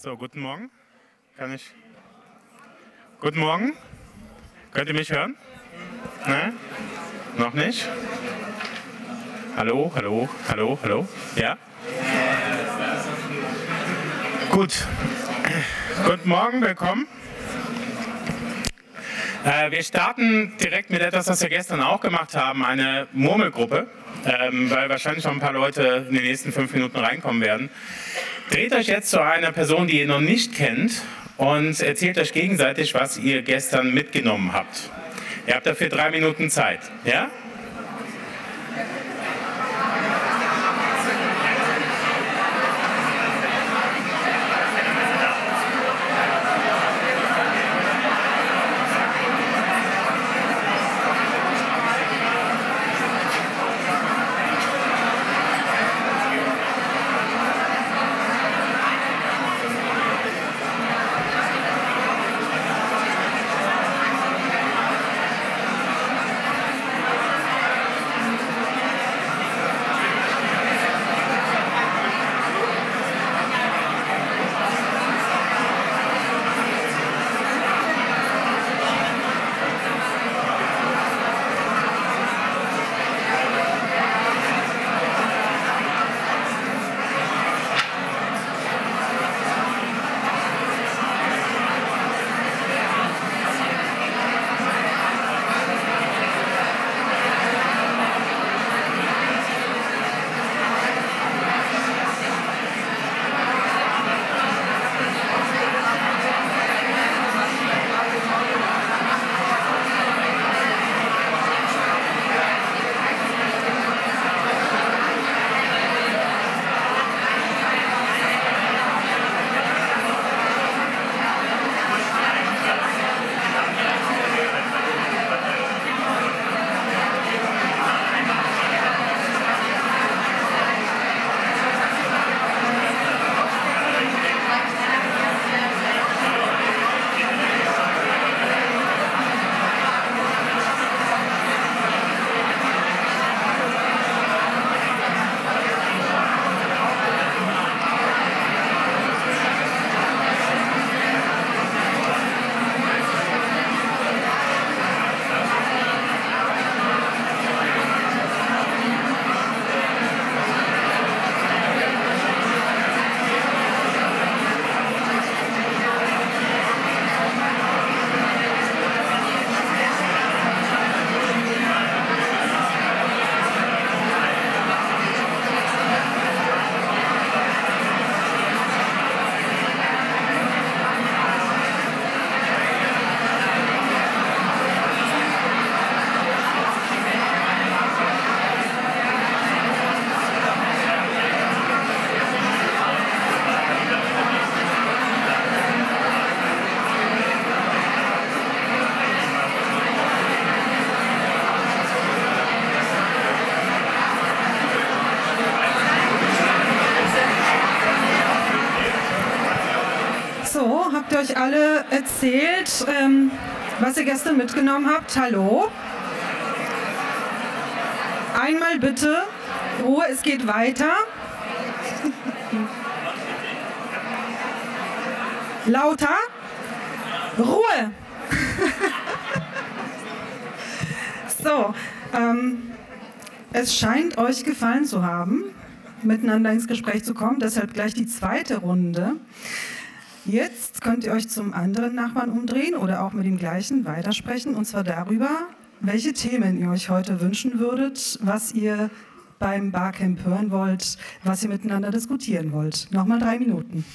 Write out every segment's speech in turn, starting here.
So, guten Morgen. Kann ich? Guten Morgen. Könnt ihr mich hören? Ne? Noch nicht? Hallo, hallo, hallo, hallo. Ja? Gut. Guten Morgen, willkommen. Äh, wir starten direkt mit etwas, was wir gestern auch gemacht haben, eine Murmelgruppe, ähm, weil wahrscheinlich noch ein paar Leute in den nächsten fünf Minuten reinkommen werden. Dreht euch jetzt zu einer Person, die ihr noch nicht kennt und erzählt euch gegenseitig, was ihr gestern mitgenommen habt. Ihr habt dafür drei Minuten Zeit. Ja? Erzählt, ähm, was ihr gestern mitgenommen habt? Hallo? Einmal bitte. Ruhe, es geht weiter. Lauter. Ruhe. so, ähm, es scheint euch gefallen zu haben, miteinander ins Gespräch zu kommen. Deshalb gleich die zweite Runde. Jetzt könnt ihr euch zum anderen Nachbarn umdrehen oder auch mit dem gleichen weitersprechen, und zwar darüber, welche Themen ihr euch heute wünschen würdet, was ihr beim Barcamp hören wollt, was ihr miteinander diskutieren wollt. Nochmal drei Minuten.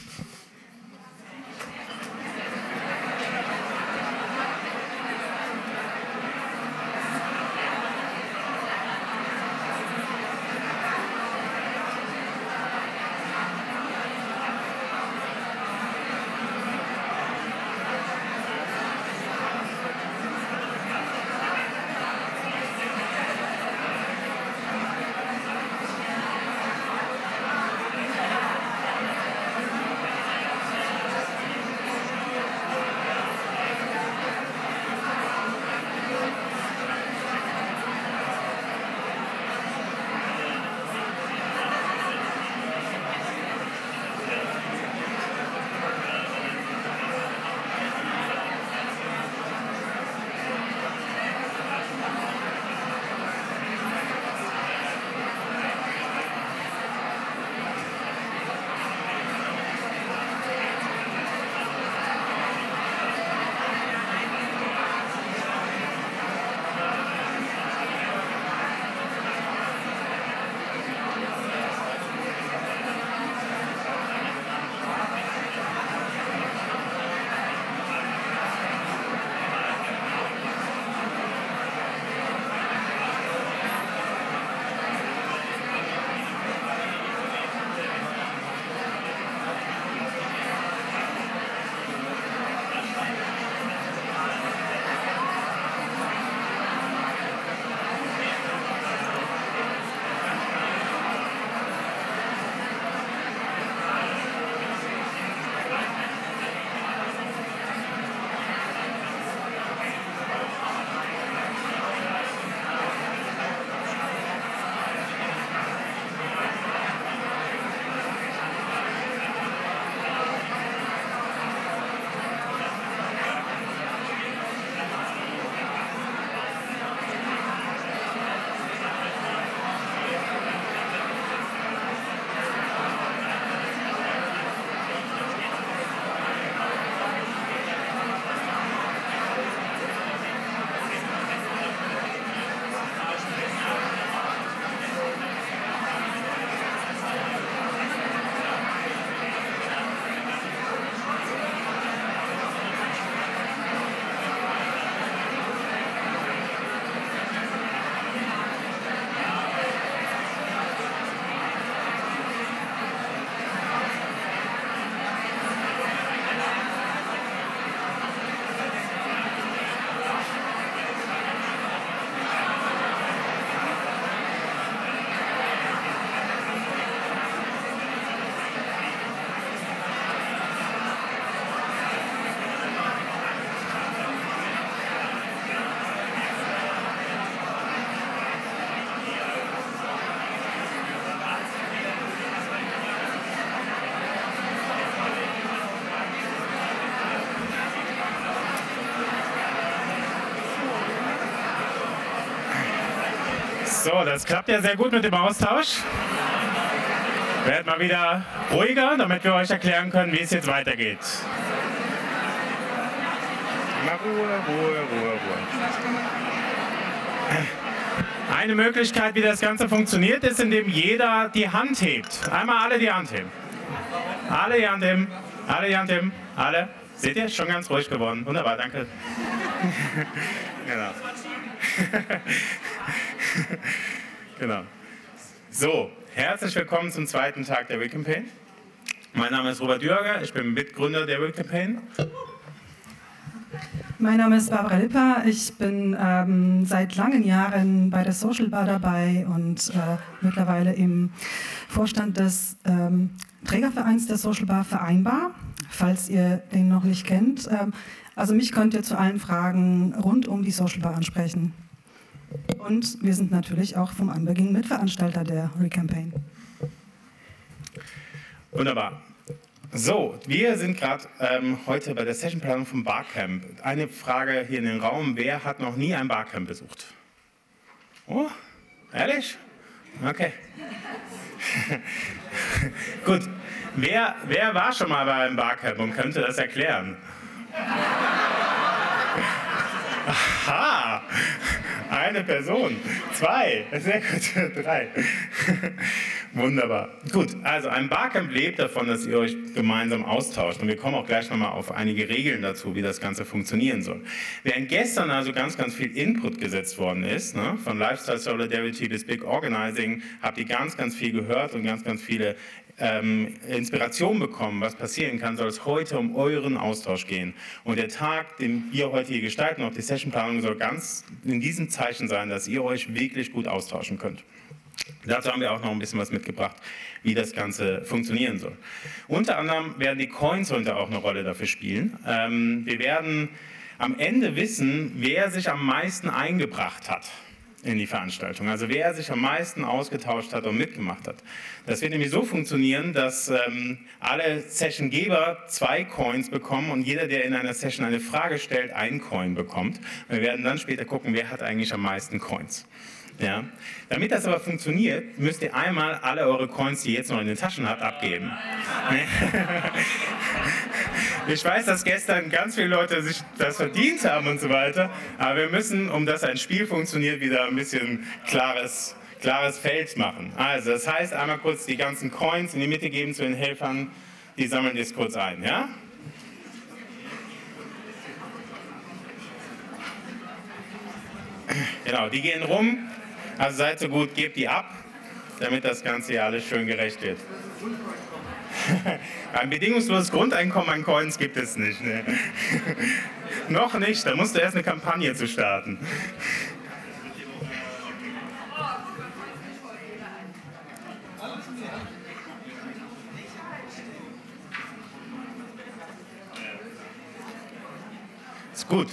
Das klappt ja sehr gut mit dem Austausch. Werdet mal wieder ruhiger, damit wir euch erklären können, wie es jetzt weitergeht. Mal Ruhe, Ruhe, Ruhe, Ruhe. Eine Möglichkeit, wie das Ganze funktioniert, ist, indem jeder die Hand hebt. Einmal alle die Hand heben. Alle die Hand heben. Alle die Hand heben. Alle. Seht ihr? Schon ganz ruhig geworden. Wunderbar, danke. genau. genau. So, herzlich willkommen zum zweiten Tag der Wikimpaign. Mein Name ist Robert Dürger, ich bin Mitgründer der Wikimpaign. Mein Name ist Barbara Lipper. Ich bin ähm, seit langen Jahren bei der Social Bar dabei und äh, mittlerweile im Vorstand des ähm, Trägervereins der Social Bar Vereinbar, falls ihr den noch nicht kennt. Ähm, also mich könnt ihr zu allen Fragen rund um die Social Bar ansprechen. Und wir sind natürlich auch vom Anbeginn Mitveranstalter der Recampaign. Wunderbar. So, wir sind gerade ähm, heute bei der Sessionplanung vom Barcamp. Eine Frage hier in den Raum: Wer hat noch nie ein Barcamp besucht? Oh, ehrlich? Okay. Gut. Wer, wer war schon mal bei einem Barcamp und könnte das erklären? Aha! Eine Person. Zwei. Sehr gut. Drei. Wunderbar. Gut, also ein Barcamp lebt davon, dass ihr euch gemeinsam austauscht. Und wir kommen auch gleich nochmal auf einige Regeln dazu, wie das Ganze funktionieren soll. Während gestern also ganz, ganz viel Input gesetzt worden ist, ne, von Lifestyle Solidarity bis Big Organizing, habt ihr ganz, ganz viel gehört und ganz, ganz viele ähm, Inspiration bekommen, was passieren kann, soll es heute um euren Austausch gehen. Und der Tag, den wir heute hier gestalten, auch die Sessionplanung, soll ganz in diesem Zeichen sein, dass ihr euch wirklich gut austauschen könnt. Dazu haben wir auch noch ein bisschen was mitgebracht, wie das Ganze funktionieren soll. Unter anderem werden die Coins heute auch eine Rolle dafür spielen. Ähm, wir werden am Ende wissen, wer sich am meisten eingebracht hat in die Veranstaltung. Also wer sich am meisten ausgetauscht hat und mitgemacht hat. Das wird nämlich so funktionieren, dass ähm, alle Sessiongeber zwei Coins bekommen und jeder, der in einer Session eine Frage stellt, einen Coin bekommt. Wir werden dann später gucken, wer hat eigentlich am meisten Coins. Ja? Damit das aber funktioniert, müsst ihr einmal alle eure Coins, die ihr jetzt noch in den Taschen habt, abgeben. Ich weiß, dass gestern ganz viele Leute sich das verdient haben und so weiter, aber wir müssen, um dass ein Spiel funktioniert, wieder ein bisschen klares, klares Feld machen. Also, das heißt, einmal kurz die ganzen Coins in die Mitte geben zu den Helfern, die sammeln jetzt kurz ein, ja? Genau, die gehen rum. Also seid so gut, gebt die ab, damit das Ganze hier alles schön gerecht wird. Ein bedingungsloses Grundeinkommen an Coins gibt es nicht. Ne? Noch nicht, da musst du erst eine Kampagne zu starten. Ist gut.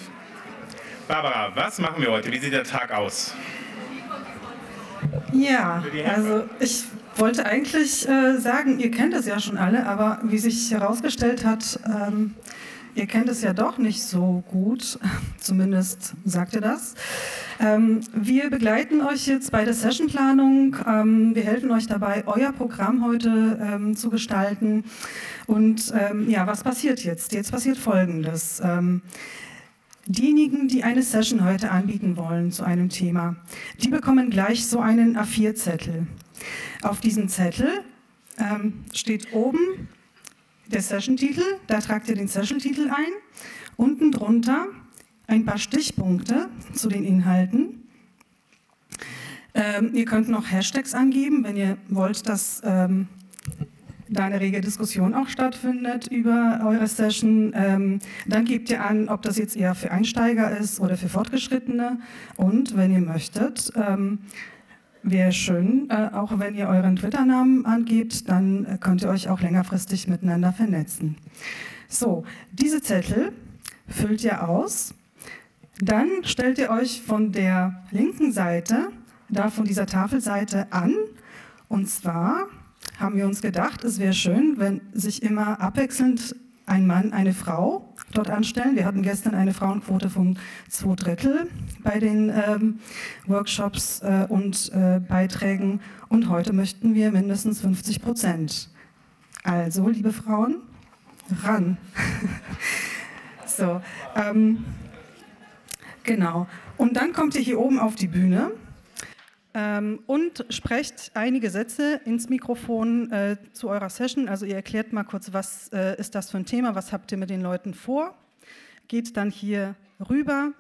Barbara, was machen wir heute? Wie sieht der Tag aus? Ja, also ich wollte eigentlich äh, sagen, ihr kennt es ja schon alle, aber wie sich herausgestellt hat, ähm, ihr kennt es ja doch nicht so gut, zumindest sagt ihr das. Ähm, wir begleiten euch jetzt bei der Sessionplanung. Ähm, wir helfen euch dabei, euer Programm heute ähm, zu gestalten. Und ähm, ja, was passiert jetzt? Jetzt passiert Folgendes. Ähm, Diejenigen, die eine Session heute anbieten wollen zu einem Thema, die bekommen gleich so einen A4-Zettel. Auf diesem Zettel ähm, steht oben der Session-Titel, da tragt ihr den Session-Titel ein. Unten drunter ein paar Stichpunkte zu den Inhalten. Ähm, ihr könnt noch Hashtags angeben, wenn ihr wollt, dass ähm, da eine rege Diskussion auch stattfindet über eure Session. Ähm, dann gebt ihr an, ob das jetzt eher für Einsteiger ist oder für Fortgeschrittene. Und wenn ihr möchtet, ähm, Wäre schön, äh, auch wenn ihr euren Twitter-Namen angebt, dann äh, könnt ihr euch auch längerfristig miteinander vernetzen. So, diese Zettel füllt ihr aus. Dann stellt ihr euch von der linken Seite, da von dieser Tafelseite an. Und zwar haben wir uns gedacht, es wäre schön, wenn sich immer abwechselnd ein Mann, eine Frau dort anstellen. Wir hatten gestern eine Frauenquote von zwei Drittel bei den ähm, Workshops äh, und äh, Beiträgen und heute möchten wir mindestens 50 Prozent. Also, liebe Frauen, ran. so, ähm, genau. Und dann kommt ihr hier oben auf die Bühne ähm, und sprecht einige Sätze ins Mikrofon äh, zu eurer Session. Also ihr erklärt mal kurz, was äh, ist das für ein Thema, was habt ihr mit den Leuten vor. Geht dann hier rüber,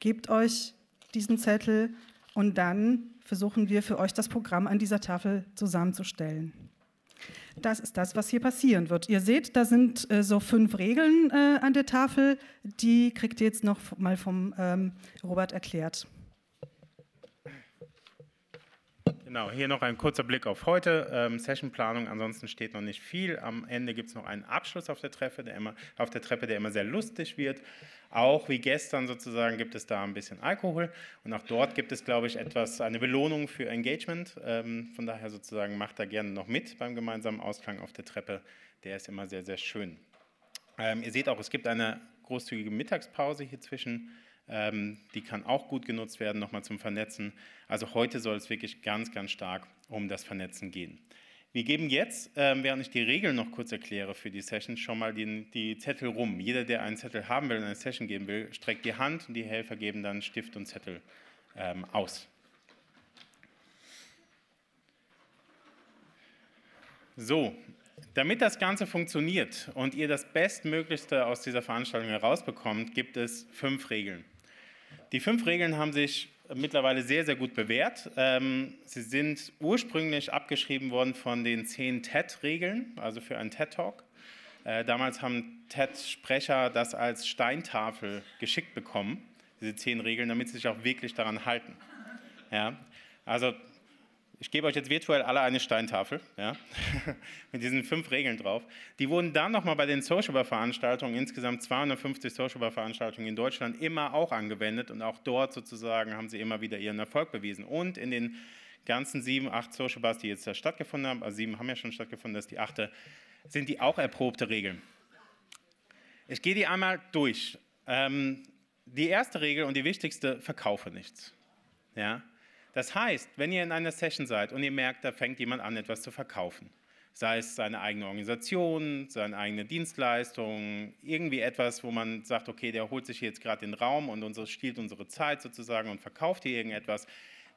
gebt euch diesen Zettel und dann versuchen wir für euch das Programm an dieser Tafel zusammenzustellen. Das ist das, was hier passieren wird. Ihr seht, da sind äh, so fünf Regeln äh, an der Tafel. Die kriegt ihr jetzt noch mal vom ähm, Robert erklärt. Genau, hier noch ein kurzer Blick auf heute. Ähm, Sessionplanung, ansonsten steht noch nicht viel. Am Ende gibt es noch einen Abschluss auf der, Treppe, der immer, auf der Treppe, der immer sehr lustig wird. Auch wie gestern sozusagen gibt es da ein bisschen Alkohol. Und auch dort gibt es, glaube ich, etwas, eine Belohnung für Engagement. Ähm, von daher sozusagen macht da gerne noch mit beim gemeinsamen Ausklang auf der Treppe. Der ist immer sehr, sehr schön. Ähm, ihr seht auch, es gibt eine großzügige Mittagspause hier zwischen die kann auch gut genutzt werden, nochmal zum Vernetzen. Also heute soll es wirklich ganz, ganz stark um das Vernetzen gehen. Wir geben jetzt, ähm, während ich die Regeln noch kurz erkläre für die Session, schon mal die, die Zettel rum. Jeder, der einen Zettel haben will und eine Session geben will, streckt die Hand und die Helfer geben dann Stift und Zettel ähm, aus. So, damit das Ganze funktioniert und ihr das Bestmöglichste aus dieser Veranstaltung herausbekommt, gibt es fünf Regeln. Die fünf Regeln haben sich mittlerweile sehr, sehr gut bewährt. Ähm, sie sind ursprünglich abgeschrieben worden von den zehn TED-Regeln, also für einen TED-Talk. Äh, damals haben TED-Sprecher das als Steintafel geschickt bekommen, diese zehn Regeln, damit sie sich auch wirklich daran halten. Ja? Also ich gebe euch jetzt virtuell alle eine Steintafel ja, mit diesen fünf Regeln drauf. Die wurden dann nochmal bei den Socialbar-Veranstaltungen, insgesamt 250 Socialbar-Veranstaltungen in Deutschland, immer auch angewendet und auch dort sozusagen haben sie immer wieder ihren Erfolg bewiesen. Und in den ganzen sieben, acht Socialbars, die jetzt da stattgefunden haben, also sieben haben ja schon stattgefunden, das ist die achte, sind die auch erprobte Regeln. Ich gehe die einmal durch. Ähm, die erste Regel und die wichtigste, verkaufe nichts. Ja? Das heißt, wenn ihr in einer Session seid und ihr merkt, da fängt jemand an, etwas zu verkaufen, sei es seine eigene Organisation, seine eigene Dienstleistung, irgendwie etwas, wo man sagt, okay, der holt sich jetzt gerade den Raum und unsere, stiehlt unsere Zeit sozusagen und verkauft hier irgendetwas,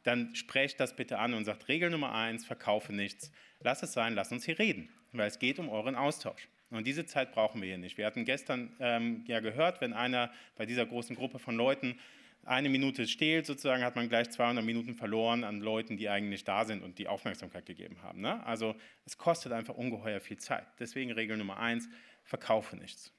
dann sprecht das bitte an und sagt, Regel Nummer eins, verkaufe nichts. Lass es sein, lass uns hier reden, weil es geht um euren Austausch. Und diese Zeit brauchen wir hier nicht. Wir hatten gestern ähm, ja gehört, wenn einer bei dieser großen Gruppe von Leuten eine Minute stehlt, sozusagen hat man gleich 200 Minuten verloren an Leuten, die eigentlich da sind und die Aufmerksamkeit gegeben haben. Ne? Also es kostet einfach ungeheuer viel Zeit. Deswegen Regel Nummer eins, verkaufe nichts.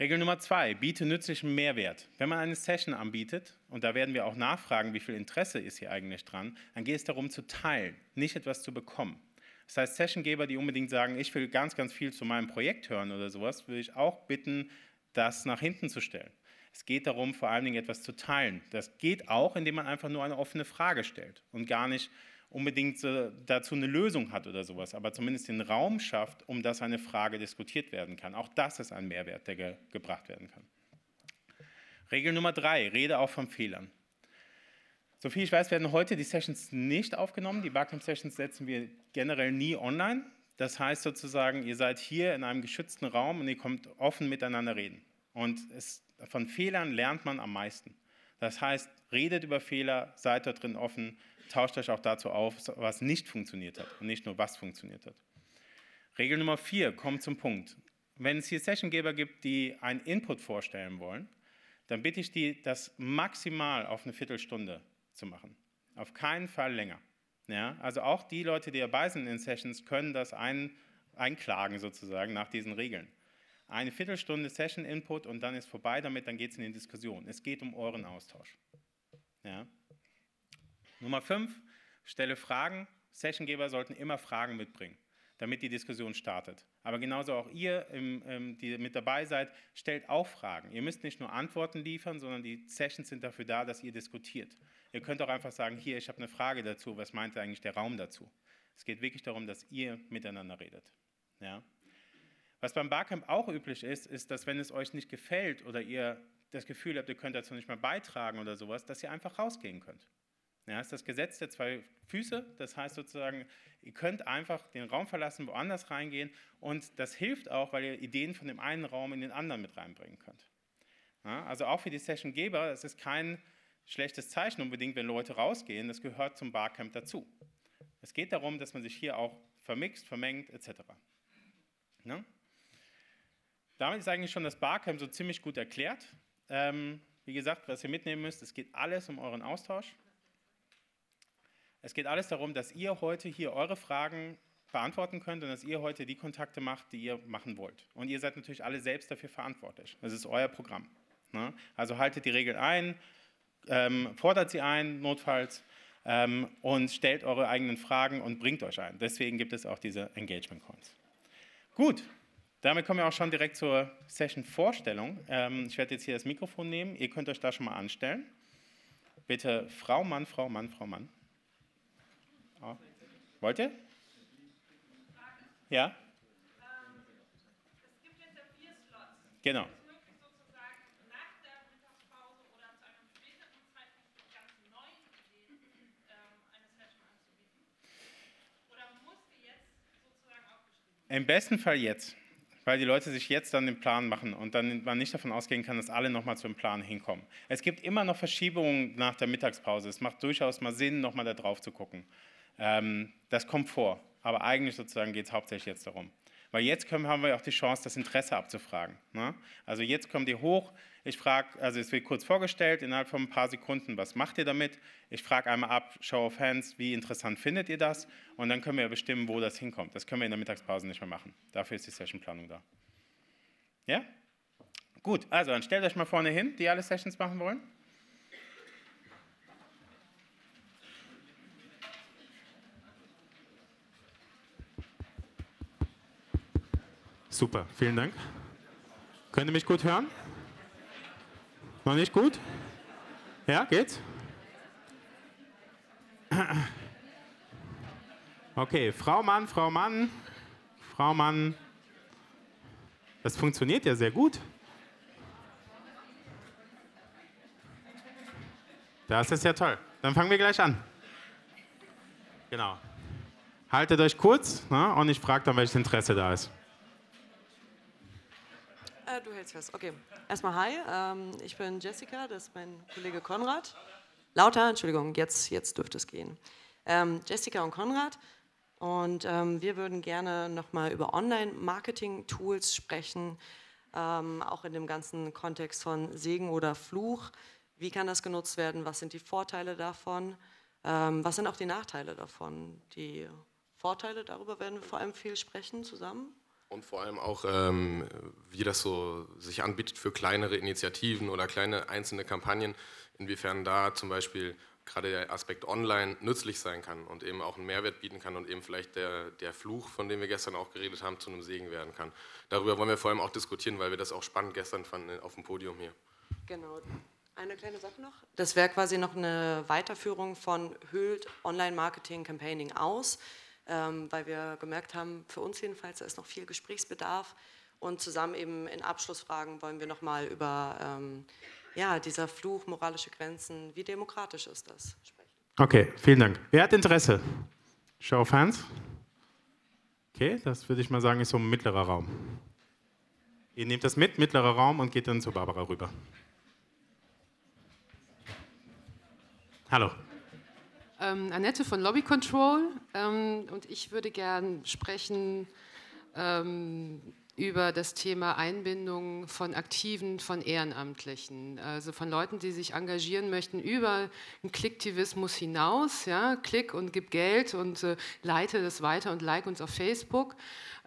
Regel Nummer zwei, biete nützlichen Mehrwert. Wenn man eine Session anbietet, und da werden wir auch nachfragen, wie viel Interesse ist hier eigentlich dran, dann geht es darum zu teilen, nicht etwas zu bekommen. Das heißt, Sessiongeber, die unbedingt sagen, ich will ganz, ganz viel zu meinem Projekt hören oder sowas, würde ich auch bitten, das nach hinten zu stellen. Es geht darum, vor allen Dingen etwas zu teilen. Das geht auch, indem man einfach nur eine offene Frage stellt und gar nicht unbedingt dazu eine Lösung hat oder sowas, aber zumindest den Raum schafft, um dass eine Frage diskutiert werden kann. Auch das ist ein Mehrwert, der ge gebracht werden kann. Regel Nummer drei, rede auch von Fehlern. Soviel ich weiß, werden heute die Sessions nicht aufgenommen. Die Barcamp-Sessions setzen wir generell nie online. Das heißt sozusagen, ihr seid hier in einem geschützten Raum und ihr kommt offen miteinander reden. Und es von Fehlern lernt man am meisten. Das heißt, redet über Fehler, seid da drin offen, tauscht euch auch dazu auf, was nicht funktioniert hat und nicht nur was funktioniert hat. Regel Nummer vier, kommt zum Punkt. Wenn es hier Sessiongeber gibt, die einen Input vorstellen wollen, dann bitte ich die, das maximal auf eine Viertelstunde zu machen. Auf keinen Fall länger. Ja, also auch die Leute, die dabei sind in Sessions, können das ein, einklagen sozusagen nach diesen Regeln eine Viertelstunde Session-Input und dann ist vorbei damit, dann geht es in die Diskussion. Es geht um euren Austausch. Ja. Nummer fünf, stelle Fragen. Sessiongeber sollten immer Fragen mitbringen, damit die Diskussion startet. Aber genauso auch ihr, die mit dabei seid, stellt auch Fragen. Ihr müsst nicht nur Antworten liefern, sondern die Sessions sind dafür da, dass ihr diskutiert. Ihr könnt auch einfach sagen, hier, ich habe eine Frage dazu, was meint eigentlich der Raum dazu? Es geht wirklich darum, dass ihr miteinander redet. Ja. Was beim Barcamp auch üblich ist, ist, dass wenn es euch nicht gefällt oder ihr das Gefühl habt, ihr könnt dazu nicht mehr beitragen oder sowas, dass ihr einfach rausgehen könnt. Ja, ist das Gesetz der zwei Füße. Das heißt sozusagen, ihr könnt einfach den Raum verlassen, woanders reingehen. Und das hilft auch, weil ihr Ideen von dem einen Raum in den anderen mit reinbringen könnt. Ja, also auch für die Sessiongeber, es ist kein schlechtes Zeichen unbedingt, wenn Leute rausgehen. Das gehört zum Barcamp dazu. Es geht darum, dass man sich hier auch vermixt, vermengt etc. Ja? Damit ist eigentlich schon das Barcamp so ziemlich gut erklärt. Ähm, wie gesagt, was ihr mitnehmen müsst, es geht alles um euren Austausch. Es geht alles darum, dass ihr heute hier eure Fragen beantworten könnt und dass ihr heute die Kontakte macht, die ihr machen wollt. Und ihr seid natürlich alle selbst dafür verantwortlich. Das ist euer Programm. Ne? Also haltet die Regeln ein, ähm, fordert sie ein, notfalls, ähm, und stellt eure eigenen Fragen und bringt euch ein. Deswegen gibt es auch diese Engagement Coins. Gut, damit kommen wir auch schon direkt zur Session-Vorstellung. Ähm, ich werde jetzt hier das Mikrofon nehmen. Ihr könnt euch da schon mal anstellen. Bitte Frau, Mann, Frau, Mann, Frau, Mann. Oh. Wollt ihr? Ja? Genau. Im besten Fall jetzt, weil die Leute sich jetzt dann den Plan machen und dann man nicht davon ausgehen kann, dass alle nochmal zum Plan hinkommen. Es gibt immer noch Verschiebungen nach der Mittagspause. Es macht durchaus mal Sinn, nochmal da drauf zu gucken. Ähm, das kommt vor, aber eigentlich sozusagen geht es hauptsächlich jetzt darum. Weil jetzt können, haben wir auch die Chance, das Interesse abzufragen. Ne? Also jetzt kommt ihr hoch, ich frage, also es wird kurz vorgestellt, innerhalb von ein paar Sekunden, was macht ihr damit? Ich frage einmal ab, Show of Hands, wie interessant findet ihr das? Und dann können wir bestimmen, wo das hinkommt. Das können wir in der Mittagspause nicht mehr machen. Dafür ist die Sessionplanung da. Ja? Gut, also dann stellt euch mal vorne hin, die alle Sessions machen wollen. Super, vielen Dank. Könnt ihr mich gut hören? Noch nicht gut? Ja, geht's? Okay, Frau Mann, Frau Mann, Frau Mann. Das funktioniert ja sehr gut. Das ist ja toll. Dann fangen wir gleich an. Genau. Haltet euch kurz ne, und ich frage dann, welches Interesse da ist. Äh, du hältst fest, okay. Erstmal hi, ähm, ich bin Jessica, das ist mein Kollege Konrad. Lauter, Entschuldigung, jetzt, jetzt dürfte es gehen. Ähm, Jessica und Konrad. Und ähm, wir würden gerne nochmal über Online-Marketing-Tools sprechen, ähm, auch in dem ganzen Kontext von Segen oder Fluch. Wie kann das genutzt werden? Was sind die Vorteile davon? Ähm, was sind auch die Nachteile davon? Die Vorteile, darüber werden wir vor allem viel sprechen zusammen. Und vor allem auch, ähm, wie das so sich anbietet für kleinere Initiativen oder kleine einzelne Kampagnen, inwiefern da zum Beispiel gerade der Aspekt online nützlich sein kann und eben auch einen Mehrwert bieten kann und eben vielleicht der, der Fluch, von dem wir gestern auch geredet haben, zu einem Segen werden kann. Darüber wollen wir vor allem auch diskutieren, weil wir das auch spannend gestern fanden auf dem Podium hier. Genau. Eine kleine Sache noch. Das wäre quasi noch eine Weiterführung von Höhlt Online-Marketing Campaigning aus weil wir gemerkt haben, für uns jedenfalls, da ist noch viel Gesprächsbedarf. Und zusammen eben in Abschlussfragen wollen wir nochmal über ähm, ja, dieser Fluch, moralische Grenzen, wie demokratisch ist das sprechen. Okay, vielen Dank. Wer hat Interesse? Show of Hands. Okay, das würde ich mal sagen, ist so ein mittlerer Raum. Ihr nehmt das mit, mittlerer Raum, und geht dann zu Barbara rüber. Hallo ähm, Annette von Lobby Control ähm, und ich würde gern sprechen ähm, über das Thema Einbindung von Aktiven, von Ehrenamtlichen, also von Leuten, die sich engagieren möchten über einen Klicktivismus hinaus. Ja? Klick und gib Geld und äh, leite das weiter und like uns auf Facebook.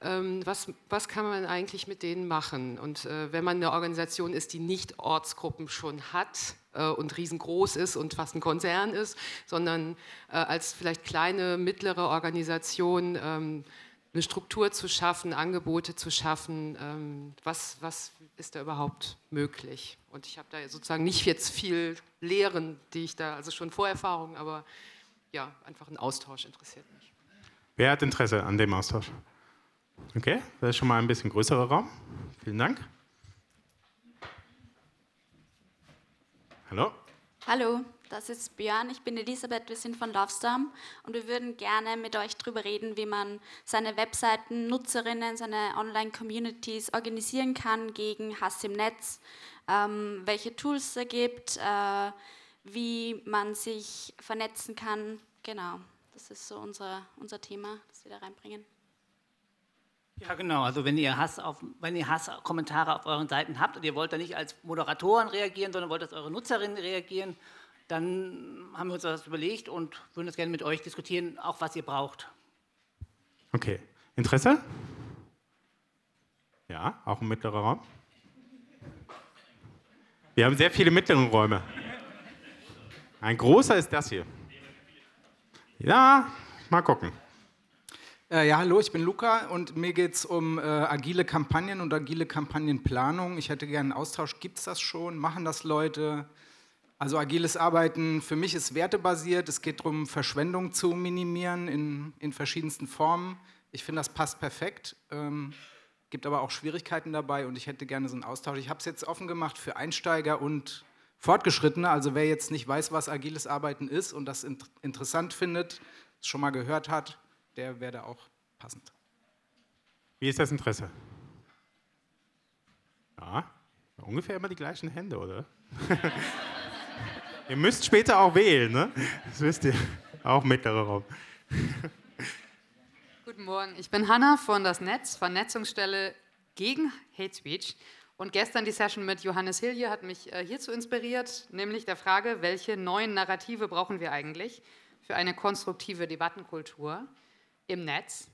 Ähm, was, was kann man eigentlich mit denen machen? Und äh, wenn man eine Organisation ist, die nicht Ortsgruppen schon hat, äh, und riesengroß ist und fast ein Konzern ist, sondern äh, als vielleicht kleine, mittlere Organisation ähm, eine Struktur zu schaffen, Angebote zu schaffen. Ähm, was, was ist da überhaupt möglich? Und ich habe da sozusagen nicht jetzt viel Lehren, die ich da, also schon Vorerfahrungen, aber ja, einfach ein Austausch interessiert mich. Wer hat Interesse an dem Austausch? Okay, das ist schon mal ein bisschen größerer Raum. Vielen Dank. Hallo. Hallo, das ist Björn. Ich bin Elisabeth, wir sind von Lovestorm und wir würden gerne mit euch darüber reden, wie man seine Webseiten, Nutzerinnen, seine Online-Communities organisieren kann gegen Hass im Netz, ähm, welche Tools es gibt, äh, wie man sich vernetzen kann. Genau, das ist so unser, unser Thema, das wir da reinbringen. Ja, genau. Also wenn ihr Hass auf, wenn ihr Hasskommentare auf euren Seiten habt und ihr wollt da nicht als Moderatoren reagieren, sondern wollt als eure Nutzerinnen reagieren, dann haben wir uns das überlegt und würden das gerne mit euch diskutieren, auch was ihr braucht. Okay. Interesse? Ja, auch ein mittlerer Raum. Wir haben sehr viele mittlere Räume. Ein großer ist das hier. Ja, mal gucken. Äh, ja, hallo, ich bin Luca und mir geht es um äh, agile Kampagnen und agile Kampagnenplanung. Ich hätte gerne einen Austausch. Gibt es das schon? Machen das Leute? Also agiles Arbeiten für mich ist wertebasiert. Es geht darum, Verschwendung zu minimieren in, in verschiedensten Formen. Ich finde, das passt perfekt. Ähm, gibt aber auch Schwierigkeiten dabei und ich hätte gerne so einen Austausch. Ich habe es jetzt offen gemacht für Einsteiger und Fortgeschrittene. Also wer jetzt nicht weiß, was agiles Arbeiten ist und das int interessant findet, es schon mal gehört hat, der wäre da auch passend. Wie ist das Interesse? Ja, ungefähr immer die gleichen Hände, oder? ihr müsst später auch wählen, ne? Das wisst ihr. Auch mittlerer Raum. Guten Morgen, ich bin Hanna von das Netz, Vernetzungsstelle gegen Hate Speech. Und gestern die Session mit Johannes Hilje hat mich äh, hierzu inspiriert, nämlich der Frage, welche neuen Narrative brauchen wir eigentlich für eine konstruktive Debattenkultur im Netz?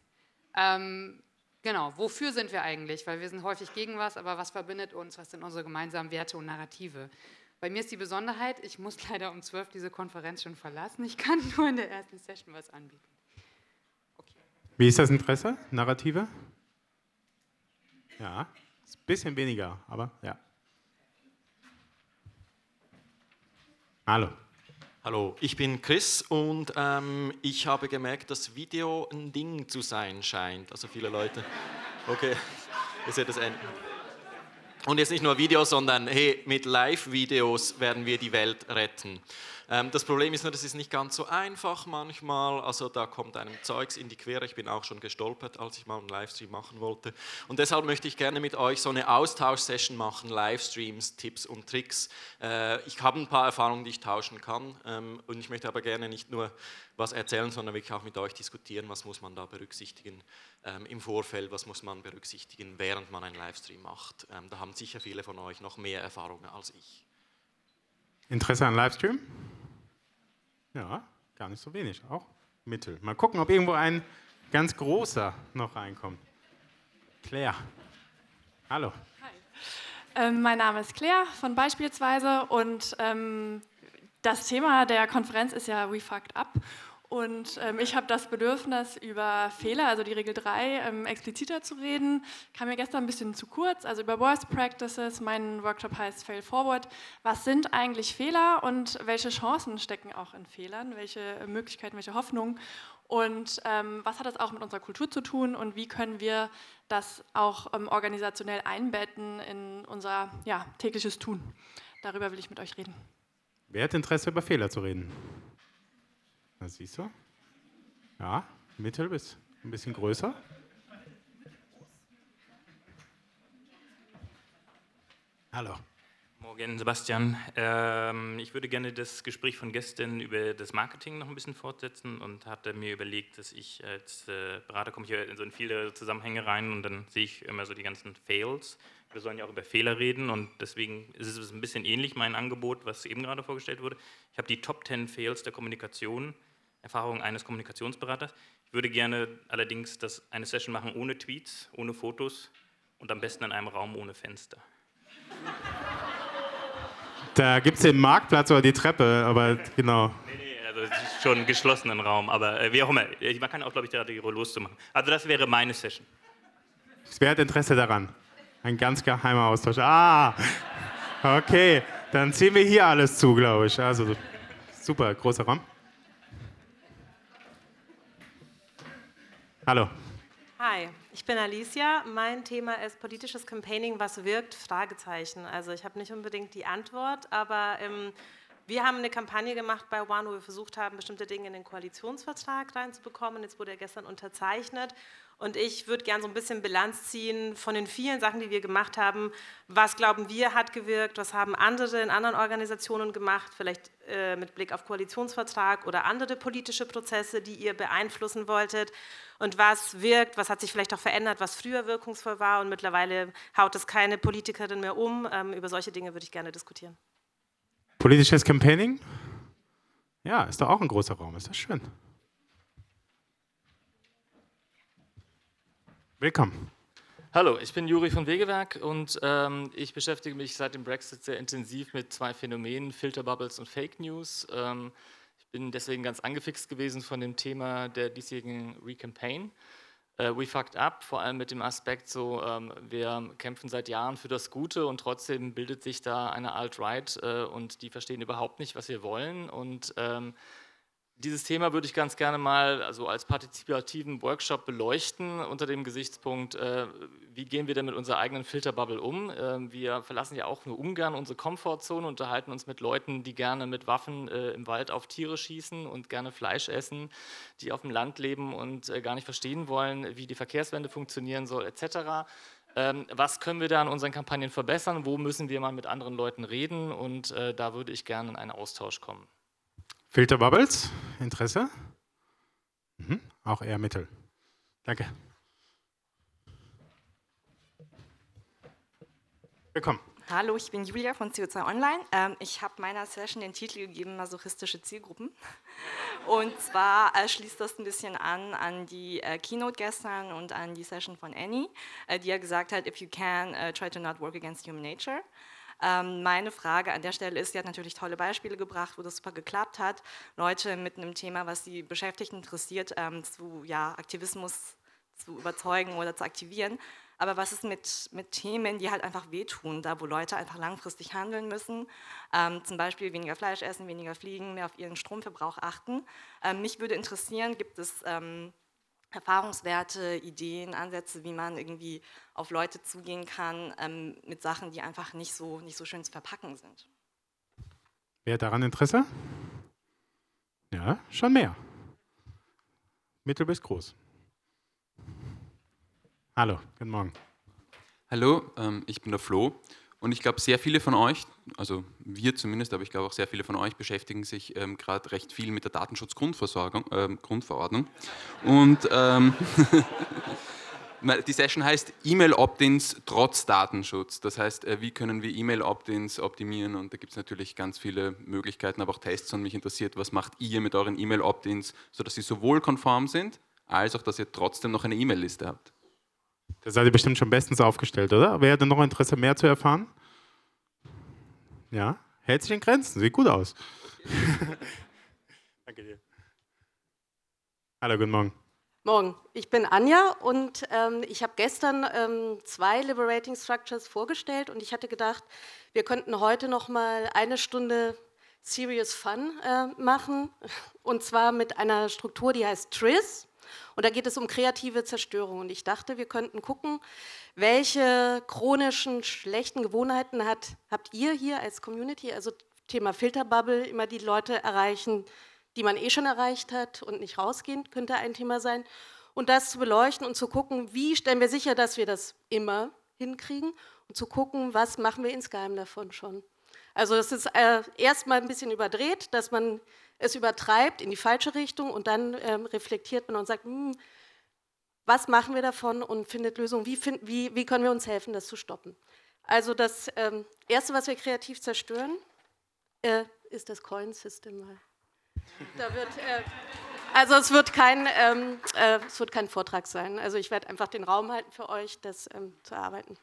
Ähm, genau, wofür sind wir eigentlich? Weil wir sind häufig gegen was, aber was verbindet uns? Was sind unsere gemeinsamen Werte und Narrative? Bei mir ist die Besonderheit, ich muss leider um 12 diese Konferenz schon verlassen. Ich kann nur in der ersten Session was anbieten. Okay. Wie ist das Interesse? Narrative? Ja, ist ein bisschen weniger, aber ja. Hallo. Hallo, ich bin Chris und ähm, ich habe gemerkt, dass Video ein Ding zu sein scheint. Also viele Leute. Okay, ihr seht das enden. Und jetzt nicht nur Videos, sondern hey, mit Live-Videos werden wir die Welt retten. Ähm, das Problem ist nur, das ist nicht ganz so einfach manchmal. Also da kommt einem Zeugs in die Quere. Ich bin auch schon gestolpert, als ich mal einen Livestream machen wollte. Und deshalb möchte ich gerne mit euch so eine Austauschsession machen, Livestreams, Tipps und Tricks. Äh, ich habe ein paar Erfahrungen, die ich tauschen kann. Ähm, und ich möchte aber gerne nicht nur was erzählen, sondern wirklich auch mit euch diskutieren, was muss man da berücksichtigen ähm, im Vorfeld, was muss man berücksichtigen, während man einen Livestream macht. Ähm, da haben sicher viele von euch noch mehr Erfahrungen als ich. Interesse an Livestream? Ja, gar nicht so wenig, auch Mittel. Mal gucken, ob irgendwo ein ganz großer noch reinkommt. Claire. Hallo. Hi. Ähm, mein Name ist Claire von Beispielsweise und ähm, das Thema der Konferenz ist ja We Fucked Up. Und ähm, ich habe das Bedürfnis, über Fehler, also die Regel 3, ähm, expliziter zu reden. Kam mir gestern ein bisschen zu kurz, also über Worst Practices. Mein Workshop heißt Fail Forward. Was sind eigentlich Fehler und welche Chancen stecken auch in Fehlern? Welche Möglichkeiten, welche Hoffnungen? Und ähm, was hat das auch mit unserer Kultur zu tun und wie können wir das auch ähm, organisationell einbetten in unser ja, tägliches Tun? Darüber will ich mit euch reden. Wer hat Interesse, über Fehler zu reden? Das siehst du. Ja, mittel bis ein bisschen größer. Hallo. Morgen, Sebastian. Ähm, ich würde gerne das Gespräch von gestern über das Marketing noch ein bisschen fortsetzen und hatte mir überlegt, dass ich als äh, Berater komme hier in so viele Zusammenhänge rein und dann sehe ich immer so die ganzen Fails. Wir sollen ja auch über Fehler reden und deswegen ist es ein bisschen ähnlich mein Angebot, was eben gerade vorgestellt wurde. Ich habe die Top 10 Fails der Kommunikation Erfahrung eines Kommunikationsberaters. Ich würde gerne allerdings das eine Session machen ohne Tweets, ohne Fotos und am besten in einem Raum ohne Fenster. Da gibt es den Marktplatz oder die Treppe, aber genau. Nee, nee, also es ist schon ein geschlossenen Raum, aber äh, wie auch immer. Man kann auch, glaube ich, gerade die loszumachen. Also das wäre meine Session. Wer hat Interesse daran? Ein ganz geheimer Austausch. Ah, okay. Dann ziehen wir hier alles zu, glaube ich. Also super, großer Raum. Hallo. Hi, Ich bin Alicia. Mein Thema ist politisches Campaigning, was wirkt? Fragezeichen. Also ich habe nicht unbedingt die Antwort, aber ähm, wir haben eine Kampagne gemacht bei One, wo wir versucht haben, bestimmte Dinge in den Koalitionsvertrag reinzubekommen. Jetzt wurde er gestern unterzeichnet. Und ich würde gerne so ein bisschen Bilanz ziehen von den vielen Sachen, die wir gemacht haben. Was glauben wir hat gewirkt? Was haben andere in anderen Organisationen gemacht? Vielleicht äh, mit Blick auf Koalitionsvertrag oder andere politische Prozesse, die ihr beeinflussen wolltet. Und was wirkt? Was hat sich vielleicht auch verändert, was früher wirkungsvoll war? Und mittlerweile haut es keine Politikerin mehr um. Ähm, über solche Dinge würde ich gerne diskutieren. Politisches Campaigning? Ja, ist doch auch ein großer Raum. Ist das schön. Willkommen. Hallo, ich bin Juri von Wegewerk und ähm, ich beschäftige mich seit dem Brexit sehr intensiv mit zwei Phänomenen, Filterbubbles und Fake News. Ähm, ich bin deswegen ganz angefixt gewesen von dem Thema der diesjährigen Recampaign. Äh, we fucked up, vor allem mit dem Aspekt so, ähm, wir kämpfen seit Jahren für das Gute und trotzdem bildet sich da eine Alt-Right äh, und die verstehen überhaupt nicht, was wir wollen und ähm, dieses Thema würde ich ganz gerne mal also als partizipativen Workshop beleuchten unter dem Gesichtspunkt, äh, wie gehen wir denn mit unserer eigenen Filterbubble um? Äh, wir verlassen ja auch nur ungern unsere Komfortzone, unterhalten uns mit Leuten, die gerne mit Waffen äh, im Wald auf Tiere schießen und gerne Fleisch essen, die auf dem Land leben und äh, gar nicht verstehen wollen, wie die Verkehrswende funktionieren soll, etc. Ähm, was können wir da in unseren Kampagnen verbessern? Wo müssen wir mal mit anderen Leuten reden? Und äh, da würde ich gerne in einen Austausch kommen. Filterbubbles, Interesse? Mhm. Auch eher Mittel. Danke. Willkommen. Hallo, ich bin Julia von CO2 Online. Ähm, ich habe meiner Session den Titel gegeben, masochistische Zielgruppen. Und zwar äh, schließt das ein bisschen an an die äh, Keynote gestern und an die Session von Annie, äh, die ja gesagt hat, if you can, try to not work against human nature. Ähm, meine Frage an der Stelle ist, sie hat natürlich tolle Beispiele gebracht, wo das super geklappt hat, Leute mit einem Thema, was sie beschäftigt, interessiert, ähm, zu ja, Aktivismus zu überzeugen oder zu aktivieren. Aber was ist mit, mit Themen, die halt einfach wehtun, da wo Leute einfach langfristig handeln müssen, ähm, zum Beispiel weniger Fleisch essen, weniger fliegen, mehr auf ihren Stromverbrauch achten. Ähm, mich würde interessieren, gibt es ähm, Erfahrungswerte, Ideen, Ansätze, wie man irgendwie auf Leute zugehen kann ähm, mit Sachen, die einfach nicht so, nicht so schön zu verpacken sind. Wer hat daran Interesse? Ja, schon mehr. Mittel bis groß. Hallo, guten Morgen. Hallo, ähm, ich bin der Flo und ich glaube, sehr viele von euch, also wir zumindest, aber ich glaube auch sehr viele von euch beschäftigen sich ähm, gerade recht viel mit der Datenschutzgrundversorgung, äh, Grundverordnung. Und ähm, die Session heißt E-Mail-Opt-ins trotz Datenschutz. Das heißt, äh, wie können wir E-Mail-Opt-ins optimieren? Und da gibt es natürlich ganz viele Möglichkeiten, aber auch Tests. Und mich interessiert, was macht ihr mit euren E-Mail-Opt-ins, sodass sie sowohl konform sind, als auch, dass ihr trotzdem noch eine E-Mail-Liste habt. Da seid ihr bestimmt schon bestens aufgestellt, oder? Wer hat noch Interesse, mehr zu erfahren? Ja, hält sich in Grenzen, sieht gut aus. Danke dir. Hallo, guten Morgen. Morgen, ich bin Anja und ähm, ich habe gestern ähm, zwei Liberating Structures vorgestellt und ich hatte gedacht, wir könnten heute noch mal eine Stunde Serious Fun äh, machen und zwar mit einer Struktur, die heißt TRIS. Und da geht es um kreative Zerstörung. Und ich dachte, wir könnten gucken, welche chronischen schlechten Gewohnheiten hat, habt ihr hier als Community? Also Thema Filterbubble, immer die Leute erreichen, die man eh schon erreicht hat und nicht rausgehen, könnte ein Thema sein. Und das zu beleuchten und zu gucken, wie stellen wir sicher, dass wir das immer hinkriegen und zu gucken, was machen wir insgeheim davon schon. Also das ist äh, erstmal ein bisschen überdreht, dass man es übertreibt in die falsche Richtung und dann ähm, reflektiert man und sagt, hm, was machen wir davon und findet Lösungen, wie, find, wie, wie, können wir uns helfen, das zu stoppen. Also das ähm, Erste, was wir kreativ zerstören, äh, ist das Coin-System. Da wird, äh, also es wird, kein, ähm, äh, es wird kein Vortrag sein. Also ich werde einfach den Raum halten für euch, das ähm, zu erarbeiten.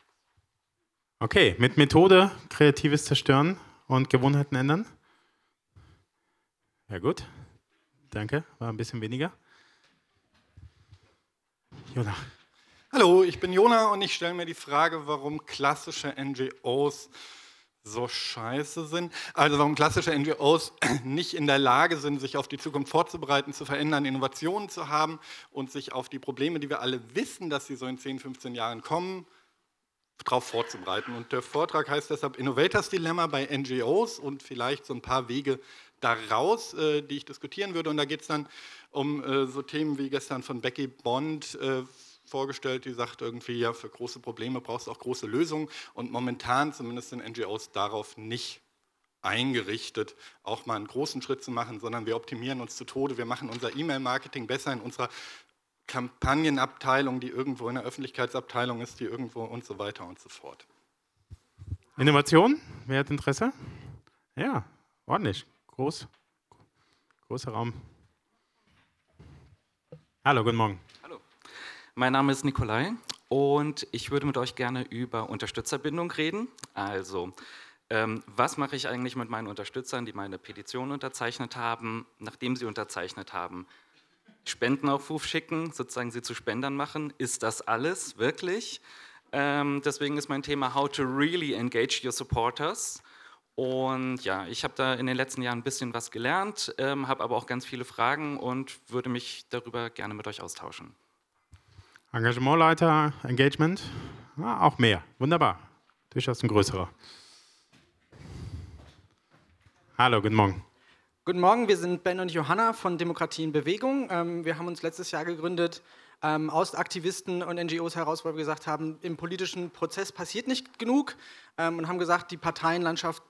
Okay, mit Methode kreatives Zerstören und Gewohnheiten ändern. Ja gut, danke, war ein bisschen weniger. Jona. Hallo, ich bin Jona und ich stelle mir die Frage, warum klassische NGOs so scheiße sind. Also warum klassische NGOs nicht in der Lage sind, sich auf die Zukunft vorzubereiten, zu verändern, Innovationen zu haben und sich auf die Probleme, die wir alle wissen, dass sie so in 10, 15 Jahren kommen, darauf vorzubereiten. Und der Vortrag heißt deshalb Innovators Dilemma bei NGOs und vielleicht so ein paar Wege daraus, äh, die ich diskutieren würde. Und da geht es dann um äh, so Themen wie gestern von Becky Bond äh, vorgestellt, die sagt irgendwie, ja, für große Probleme brauchst du auch große Lösungen. Und momentan, zumindest sind NGOs darauf nicht eingerichtet, auch mal einen großen Schritt zu machen, sondern wir optimieren uns zu Tode. Wir machen unser E-Mail-Marketing besser in unserer Kampagnenabteilung, die irgendwo in der Öffentlichkeitsabteilung ist, die irgendwo und so weiter und so fort. Innovation? Wer hat Interesse? Ja, ordentlich. Groß. Großer Raum. Hallo, guten Morgen. Mein Name ist Nikolai und ich würde mit euch gerne über Unterstützerbindung reden. Also, ähm, was mache ich eigentlich mit meinen Unterstützern, die meine Petition unterzeichnet haben, nachdem sie unterzeichnet haben? Spendenaufruf schicken, sozusagen sie zu Spendern machen. Ist das alles wirklich? Ähm, deswegen ist mein Thema How to really engage your supporters. Und ja, ich habe da in den letzten Jahren ein bisschen was gelernt, ähm, habe aber auch ganz viele Fragen und würde mich darüber gerne mit euch austauschen. Engagementleiter, Engagement, ja, auch mehr. Wunderbar. Durchaus ein größerer. Hallo, guten Morgen. Guten Morgen, wir sind Ben und Johanna von Demokratie in Bewegung. Ähm, wir haben uns letztes Jahr gegründet ähm, aus Aktivisten und NGOs heraus, weil wir gesagt haben, im politischen Prozess passiert nicht genug ähm, und haben gesagt, die Parteienlandschaft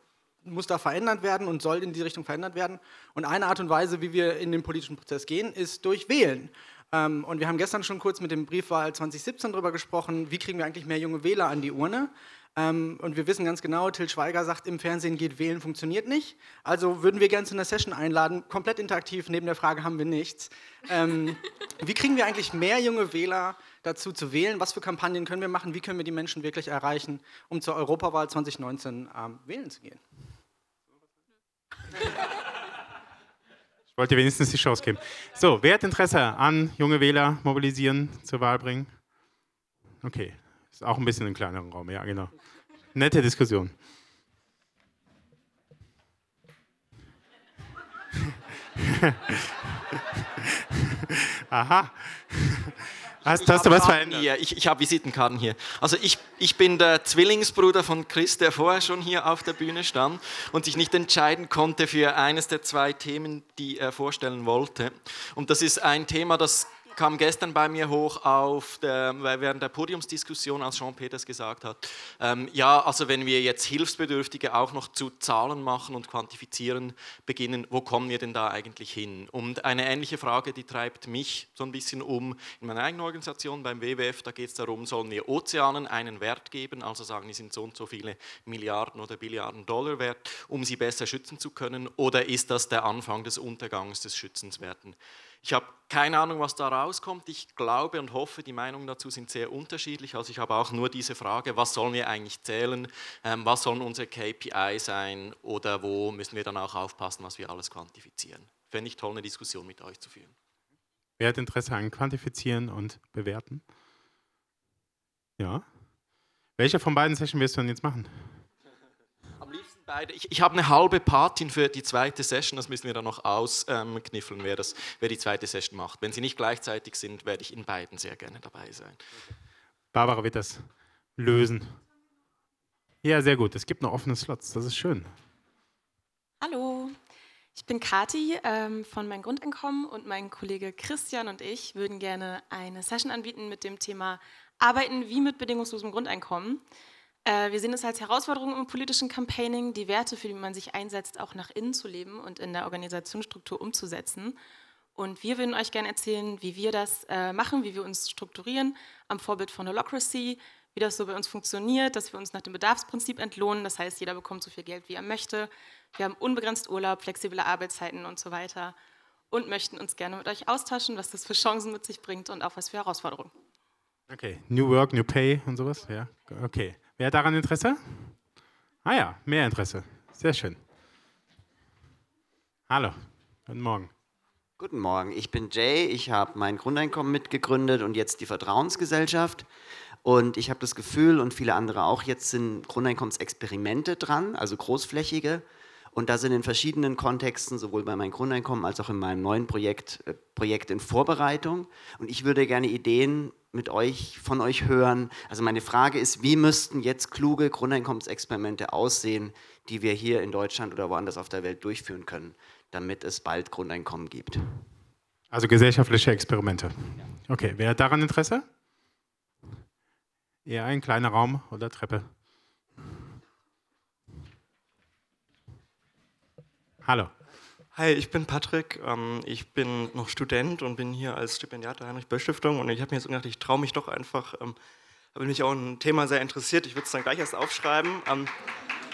muss da verändert werden und soll in die Richtung verändert werden. Und eine Art und Weise, wie wir in den politischen Prozess gehen, ist durch Wählen. Ähm, und wir haben gestern schon kurz mit dem Briefwahl 2017 darüber gesprochen, wie kriegen wir eigentlich mehr junge Wähler an die Urne. Ähm, und wir wissen ganz genau, Till Schweiger sagt, im Fernsehen geht wählen, funktioniert nicht. Also würden wir gerne zu einer Session einladen, komplett interaktiv, neben der Frage haben wir nichts. Ähm, wie kriegen wir eigentlich mehr junge Wähler dazu zu wählen? Was für Kampagnen können wir machen? Wie können wir die Menschen wirklich erreichen, um zur Europawahl 2019 ähm, wählen zu gehen? Wollte wenigstens die Chance geben. So, wer hat Interesse an junge Wähler mobilisieren, zur Wahl bringen? Okay, ist auch ein bisschen ein kleinerer Raum, ja, genau. Nette Diskussion. Aha. Hast, hast du was verändert? Hier. Ich, ich habe Visitenkarten hier. Also ich, ich bin der Zwillingsbruder von Chris, der vorher schon hier auf der Bühne stand und sich nicht entscheiden konnte für eines der zwei Themen, die er vorstellen wollte. Und das ist ein Thema, das kam gestern bei mir hoch auf der, während der Podiumsdiskussion, als Jean Peters gesagt hat, ähm, ja, also wenn wir jetzt Hilfsbedürftige auch noch zu Zahlen machen und quantifizieren beginnen, wo kommen wir denn da eigentlich hin? Und eine ähnliche Frage, die treibt mich so ein bisschen um in meiner eigenen Organisation beim WWF, da geht es darum, sollen wir Ozeanen einen Wert geben, also sagen, die sind so und so viele Milliarden oder Billiarden Dollar wert, um sie besser schützen zu können, oder ist das der Anfang des Untergangs des Schützenswerten? Ich habe keine Ahnung, was da rauskommt. Ich glaube und hoffe, die Meinungen dazu sind sehr unterschiedlich. Also ich habe auch nur diese Frage, was sollen wir eigentlich zählen? Ähm, was sollen unsere KPI sein? Oder wo müssen wir dann auch aufpassen, was wir alles quantifizieren? Fände ich toll, eine Diskussion mit euch zu führen. Wer hat Interesse an Quantifizieren und Bewerten? Ja. Welche von beiden Sessions wirst du denn jetzt machen? Beide. Ich, ich habe eine halbe Patin für die zweite Session, das müssen wir dann noch auskniffeln, wer, das, wer die zweite Session macht. Wenn sie nicht gleichzeitig sind, werde ich in beiden sehr gerne dabei sein. Barbara wird das lösen. Ja, sehr gut. Es gibt noch offene Slots, das ist schön. Hallo, ich bin Kati ähm, von Mein Grundeinkommen und mein Kollege Christian und ich würden gerne eine Session anbieten mit dem Thema Arbeiten wie mit bedingungslosem Grundeinkommen. Äh, wir sehen es als Herausforderung im politischen Campaigning, die Werte, für die man sich einsetzt, auch nach innen zu leben und in der Organisationsstruktur umzusetzen. Und wir würden euch gerne erzählen, wie wir das äh, machen, wie wir uns strukturieren, am Vorbild von Holocracy, wie das so bei uns funktioniert, dass wir uns nach dem Bedarfsprinzip entlohnen. Das heißt, jeder bekommt so viel Geld, wie er möchte. Wir haben unbegrenzt Urlaub, flexible Arbeitszeiten und so weiter. Und möchten uns gerne mit euch austauschen, was das für Chancen mit sich bringt und auch was für Herausforderungen. Okay, New Work, New Pay und sowas, ja, okay. Wer hat daran Interesse? Ah ja, mehr Interesse. Sehr schön. Hallo, guten Morgen. Guten Morgen, ich bin Jay, ich habe mein Grundeinkommen mitgegründet und jetzt die Vertrauensgesellschaft. Und ich habe das Gefühl, und viele andere auch, jetzt sind Grundeinkommensexperimente dran, also großflächige. Und da sind in verschiedenen Kontexten, sowohl bei meinem Grundeinkommen als auch in meinem neuen Projekt, äh, Projekt in Vorbereitung. Und ich würde gerne Ideen mit euch, von euch hören. Also meine Frage ist, wie müssten jetzt kluge Grundeinkommensexperimente aussehen, die wir hier in Deutschland oder woanders auf der Welt durchführen können, damit es bald Grundeinkommen gibt? Also gesellschaftliche Experimente. Okay, wer hat daran Interesse? Eher ein kleiner Raum oder Treppe? Hallo. Hi, ich bin Patrick. Ähm, ich bin noch Student und bin hier als Stipendiat der Heinrich-Böll-Stiftung. Und ich habe mir jetzt gedacht, ich traue mich doch einfach, ähm, habe mich auch ein Thema sehr interessiert. Ich würde es dann gleich erst aufschreiben. Ähm,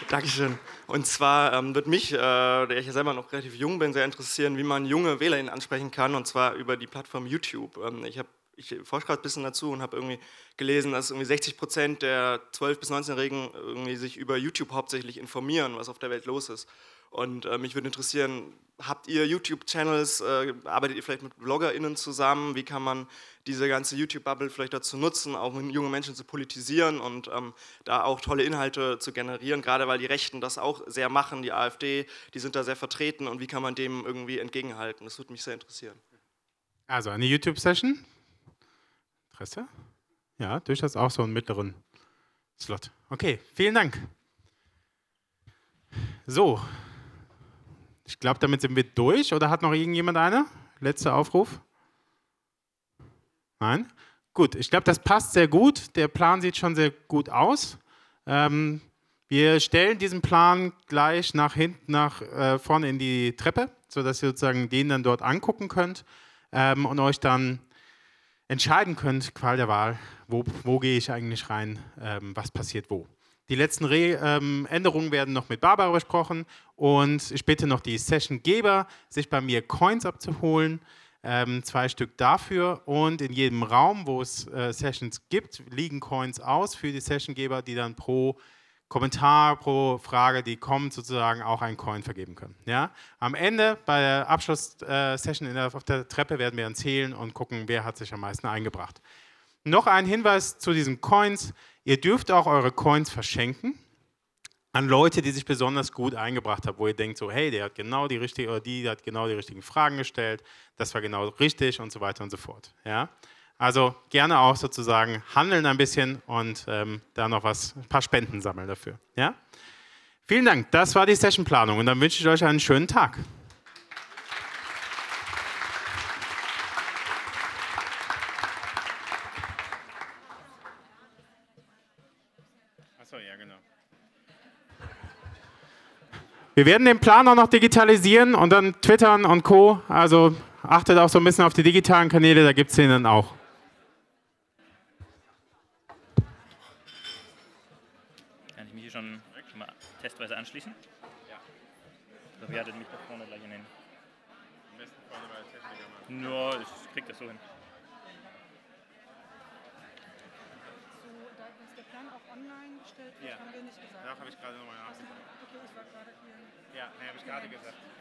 Dankeschön. Und zwar ähm, wird mich, äh, der ich ja selber noch relativ jung bin, sehr interessieren, wie man junge WählerInnen ansprechen kann, und zwar über die Plattform YouTube. Ich habe ich forsche gerade ein bisschen dazu und habe irgendwie gelesen, dass irgendwie 60 Prozent der 12- bis 19-Jährigen irgendwie sich über YouTube hauptsächlich informieren, was auf der Welt los ist. Und äh, mich würde interessieren, habt ihr YouTube-Channels, äh, arbeitet ihr vielleicht mit BloggerInnen zusammen? Wie kann man diese ganze YouTube-Bubble vielleicht dazu nutzen, auch mit jungen Menschen zu politisieren und ähm, da auch tolle Inhalte zu generieren, gerade weil die Rechten das auch sehr machen, die AfD, die sind da sehr vertreten und wie kann man dem irgendwie entgegenhalten? Das würde mich sehr interessieren. Also eine YouTube-Session? Interesse? Ja, durchaus auch so einen mittleren Slot. Okay, vielen Dank. So, ich glaube, damit sind wir durch. Oder hat noch irgendjemand eine? Letzter Aufruf? Nein? Gut, ich glaube, das passt sehr gut. Der Plan sieht schon sehr gut aus. Ähm, wir stellen diesen Plan gleich nach hinten, nach äh, vorne in die Treppe, sodass ihr sozusagen den dann dort angucken könnt ähm, und euch dann entscheiden könnt, Qual der Wahl, wo, wo gehe ich eigentlich rein, ähm, was passiert wo. Die letzten Re ähm, Änderungen werden noch mit Barbara besprochen und ich bitte noch die Sessiongeber, sich bei mir Coins abzuholen. Ähm, zwei Stück dafür und in jedem Raum, wo es äh, Sessions gibt, liegen Coins aus für die Sessiongeber, die dann pro Kommentar, pro Frage, die kommt, sozusagen auch einen Coin vergeben können. Ja? Am Ende bei der Abschlusssession äh, auf der Treppe werden wir dann zählen und gucken, wer hat sich am meisten eingebracht. Noch ein Hinweis zu diesen Coins. Ihr dürft auch eure Coins verschenken an Leute, die sich besonders gut eingebracht haben, wo ihr denkt, so, hey, der hat genau die richtige, oder die hat genau die richtigen Fragen gestellt, das war genau richtig und so weiter und so fort. Ja? Also gerne auch sozusagen handeln ein bisschen und ähm, da noch was, ein paar Spenden sammeln dafür. Ja? Vielen Dank, das war die Sessionplanung und dann wünsche ich euch einen schönen Tag. Wir werden den Plan auch noch digitalisieren und dann twittern und Co. Also achtet auch so ein bisschen auf die digitalen Kanäle, da gibt es den dann auch. Kann ich mich hier schon, schon mal testweise anschließen? Ja. Oder ihr hattet mich da vorne gleich in den. Am besten vorne bei der Techniker Nur, ich krieg das so hin. online gestellt wird, Ja. haben wir nicht gesagt. Da habe ich gerade nochmal nachgedacht. Okay, ich war gerade hier. Ja, nee, ich gerade gesagt.